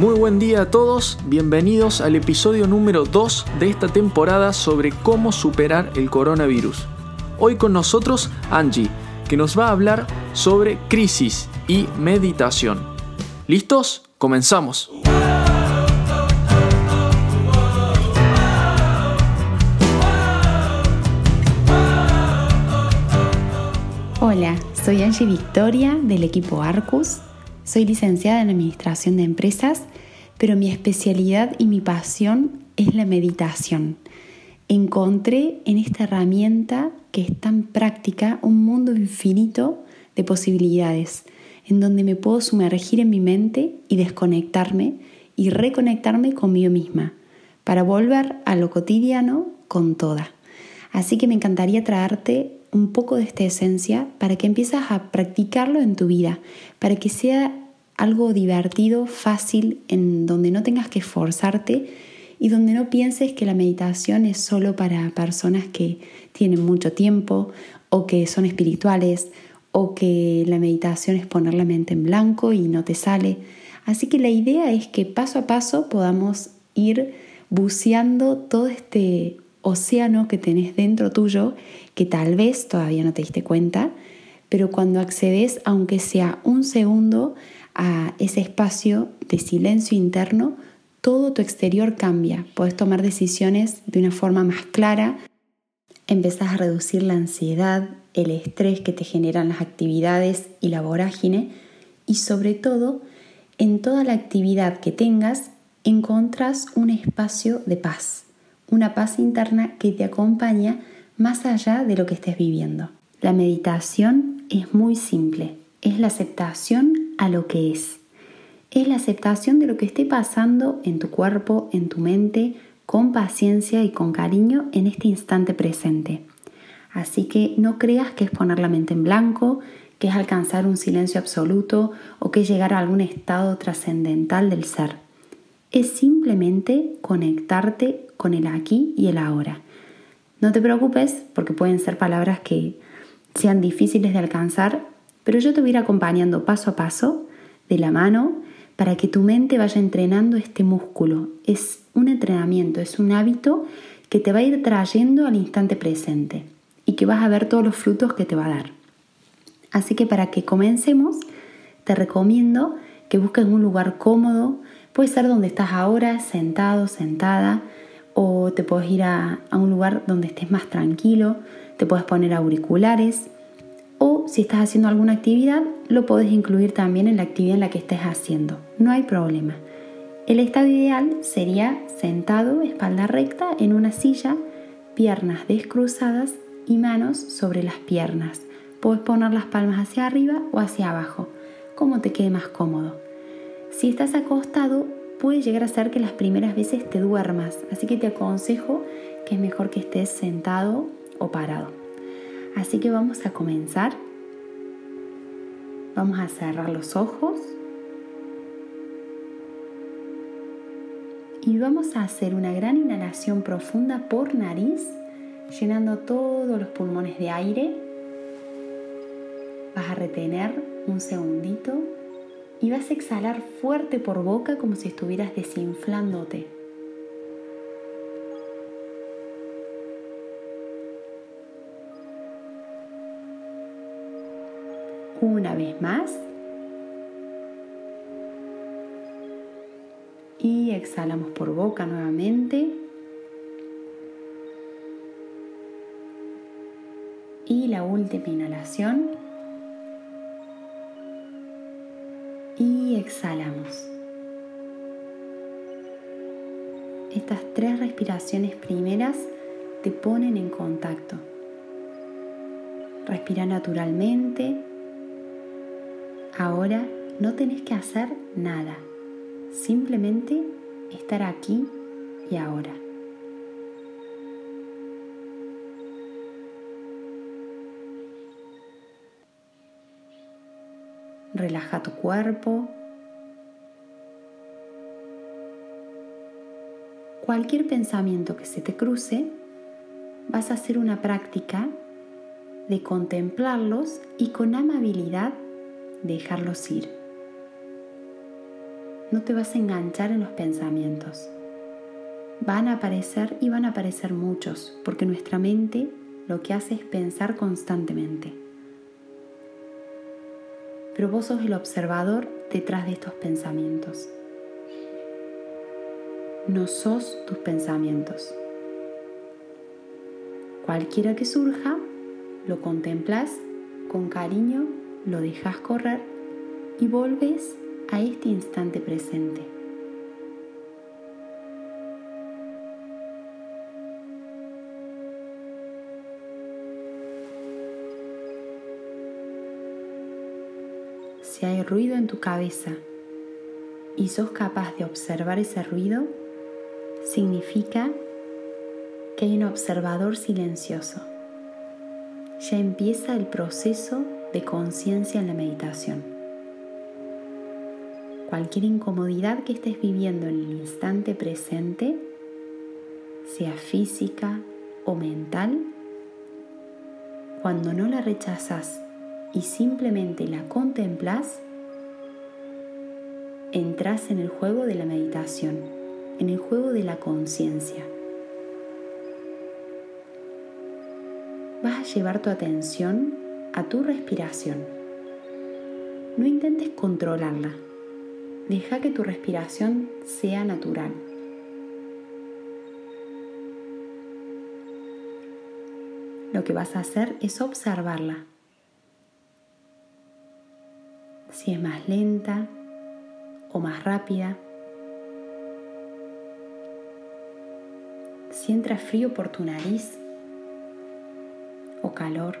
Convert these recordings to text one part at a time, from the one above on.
Muy buen día a todos, bienvenidos al episodio número 2 de esta temporada sobre cómo superar el coronavirus. Hoy con nosotros Angie, que nos va a hablar sobre crisis y meditación. ¿Listos? Comenzamos. Hola, soy Angie Victoria del equipo Arcus soy licenciada en Administración de Empresas, pero mi especialidad y mi pasión es la meditación. Encontré en esta herramienta que es tan práctica un mundo infinito de posibilidades, en donde me puedo sumergir en mi mente y desconectarme y reconectarme conmigo misma, para volver a lo cotidiano con toda. Así que me encantaría traerte un poco de esta esencia para que empieces a practicarlo en tu vida, para que sea algo divertido, fácil, en donde no tengas que esforzarte y donde no pienses que la meditación es solo para personas que tienen mucho tiempo o que son espirituales o que la meditación es poner la mente en blanco y no te sale. Así que la idea es que paso a paso podamos ir buceando todo este océano que tenés dentro tuyo que tal vez todavía no te diste cuenta, pero cuando accedes, aunque sea un segundo, a ese espacio de silencio interno, todo tu exterior cambia. Puedes tomar decisiones de una forma más clara, empezás a reducir la ansiedad, el estrés que te generan las actividades y la vorágine. Y sobre todo en toda la actividad que tengas encontras un espacio de paz, una paz interna que te acompaña más allá de lo que estés viviendo. La meditación es muy simple, es la aceptación a lo que es. Es la aceptación de lo que esté pasando en tu cuerpo, en tu mente, con paciencia y con cariño en este instante presente. Así que no creas que es poner la mente en blanco, que es alcanzar un silencio absoluto o que es llegar a algún estado trascendental del ser. Es simplemente conectarte con el aquí y el ahora. No te preocupes porque pueden ser palabras que sean difíciles de alcanzar pero yo te voy a ir acompañando paso a paso de la mano para que tu mente vaya entrenando este músculo. Es un entrenamiento, es un hábito que te va a ir trayendo al instante presente y que vas a ver todos los frutos que te va a dar. Así que para que comencemos, te recomiendo que busques un lugar cómodo, puede ser donde estás ahora, sentado, sentada, o te puedes ir a, un lugar donde estés más tranquilo, te puedes poner auriculares, o si estás haciendo alguna actividad, lo puedes incluir también en la actividad en la que estés haciendo. No hay problema. El estado ideal sería sentado, espalda recta, en una silla, piernas descruzadas y manos sobre las piernas. Puedes poner las palmas hacia arriba o hacia abajo, como te quede más cómodo. Si estás acostado, puede llegar a ser que las primeras veces te duermas, así que te aconsejo que es mejor que estés sentado o parado. Así que vamos a comenzar. Vamos a cerrar los ojos. Y vamos a hacer una gran inhalación profunda por nariz, llenando todos los pulmones de aire. Vas a retener un segundito y vas a exhalar fuerte por boca como si estuvieras desinflándote. Una vez más. Y exhalamos por boca nuevamente. Y la última inhalación. Exhalamos. Estas tres respiraciones primeras te ponen en contacto. Respira naturalmente Ahora no tenés que hacer nada, simplemente estar aquí y ahora. Relaja tu cuerpo. Cualquier pensamiento que se te cruce, vas a hacer una práctica de contemplarlos y con amabilidad dejarlos ir. no te vas a enganchar en los pensamientos. Van a aparecer y van a aparecer muchos, porque nuestra mente lo que hace es pensar constantemente. Pero vos sos el observador detrás de estos pensamientos. No sos tus pensamientos. Cualquiera que surja, lo contemplas con cariño, lo dejas correr y volves a este instante presente. Si hay ruido en tu cabeza y sos capaz de observar ese ruido, significa que hay un observador silencioso. Ya empieza el proceso de conciencia en la meditación. Cualquier incomodidad que estés viviendo en el instante presente, sea física o mental, cuando no la rechazas y simplemente la contemplas, entras en el juego de la meditación, en el juego de la conciencia. Vas a llevar tu atención a tu respiración. No intentes controlarla Deja que tu respiración sea natural. Lo que vas a hacer es observarla. Si es más lenta o más rápida. Si entra frío por tu nariz o calor.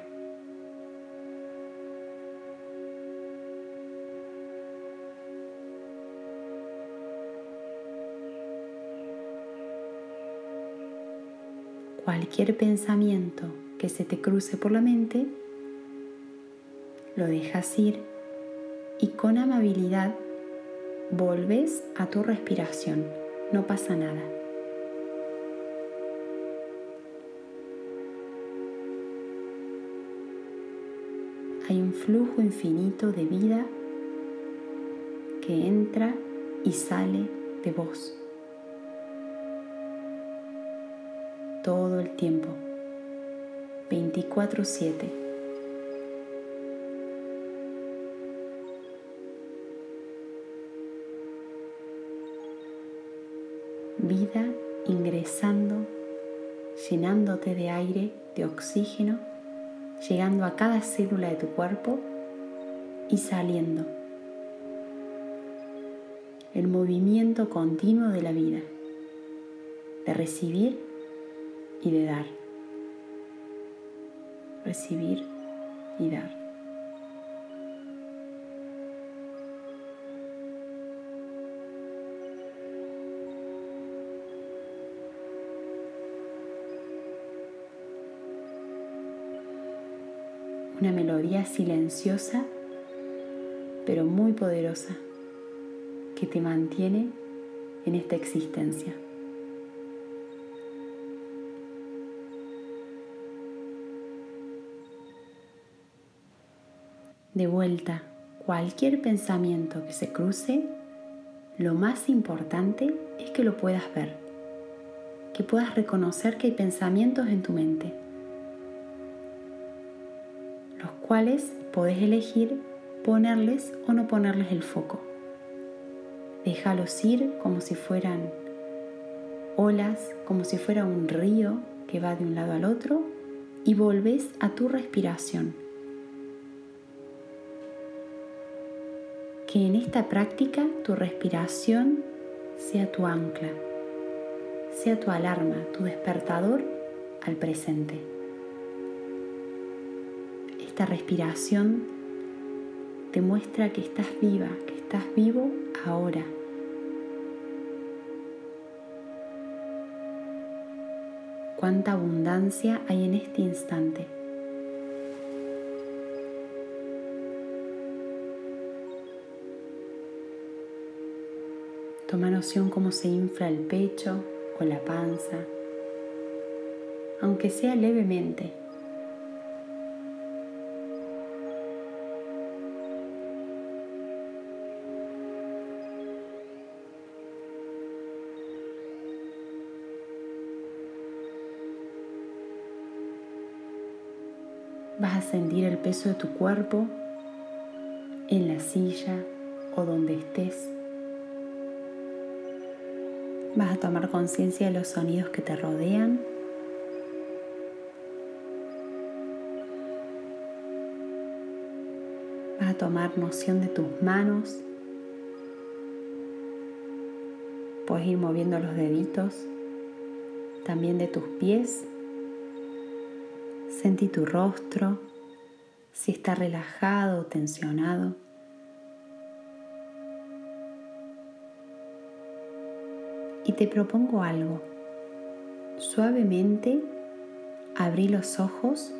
cualquier pensamiento que se te cruce por la mente, lo dejas ir y con amabilidad volves a tu respiración. No pasa nada. Hay un flujo infinito de vida que entra y sale de vos. todo el tiempo, 24/7. Vida ingresando, llenándote de aire, de oxígeno, llegando a cada célula de tu cuerpo y saliendo. El movimiento continuo de la vida, de recibir y de dar. Recibir y dar. Una melodía silenciosa pero muy poderosa que te mantiene en esta existencia. de vuelta cualquier pensamiento que se cruce, lo más importante es que lo puedas ver, que puedas reconocer que hay pensamientos en tu mente, los cuales podés elegir ponerles o no ponerles el foco. Déjalos ir como si fueran olas, como si fuera un río que va de un lado al otro y volvés a tu respiración que en esta práctica tu respiración sea tu ancla, sea tu alarma, tu despertador al presente. Esta respiración te muestra que estás viva, que estás vivo ahora. Cuánta abundancia hay en este instante. Toma noción cómo se infla el pecho o la panza, aunque sea levemente. Vas a sentir el peso de tu cuerpo en la silla o donde estés. Vas a tomar conciencia de los sonidos que te rodean. Vas a tomar noción de tus manos. Puedes ir moviendo los deditos, también de tus pies. Sentí tu rostro, si está relajado o tensionado. Y te propongo algo. Suavemente abrí los ojos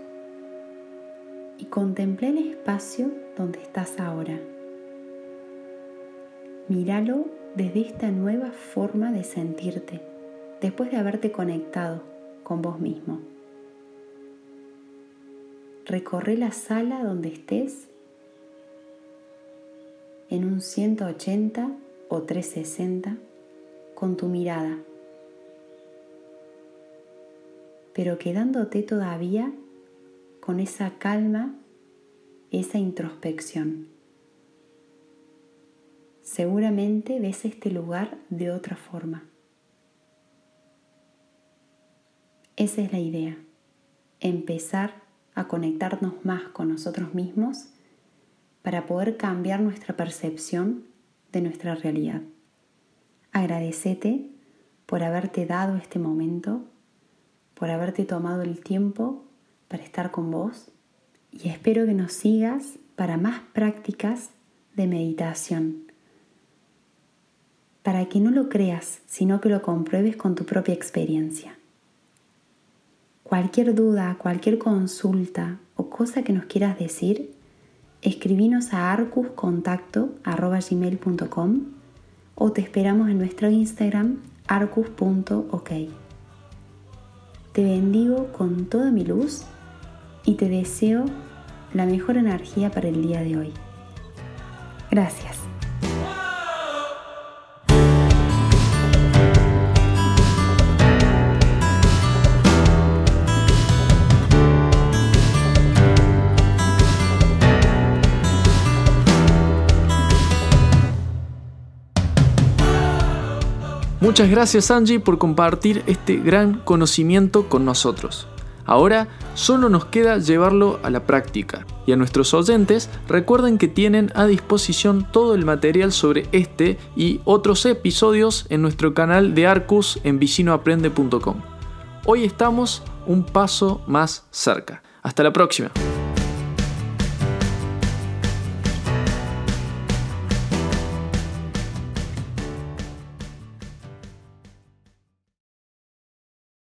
y contemplé el espacio donde estás ahora. Míralo desde esta nueva forma de sentirte, después de haberte conectado con vos mismo. Recorre la sala donde estés en un 180 o 360 con tu mirada, pero quedándote todavía con esa calma, esa introspección. Seguramente ves este lugar de otra forma. Esa es la idea, empezar a conectarnos más con nosotros mismos para poder cambiar nuestra percepción de nuestra realidad. Agradecete por haberte dado este momento, por haberte tomado el tiempo para estar con vos y espero que nos sigas para más prácticas de meditación. Para que no lo creas, sino que lo compruebes con tu propia experiencia. Cualquier duda, cualquier consulta o cosa que nos quieras decir, escribinos a arcuscontacto.gmail.com o te esperamos en nuestro Instagram arcus.ok. Te bendigo con toda mi luz y te deseo la mejor energía para el día de hoy. Gracias. Muchas gracias Angie por compartir este gran conocimiento con nosotros. Ahora solo nos queda llevarlo a la práctica. Y a nuestros oyentes recuerden que tienen a disposición todo el material sobre este y otros episodios en nuestro canal de Arcus en vicinoaprende.com. Hoy estamos un paso más cerca. Hasta la próxima.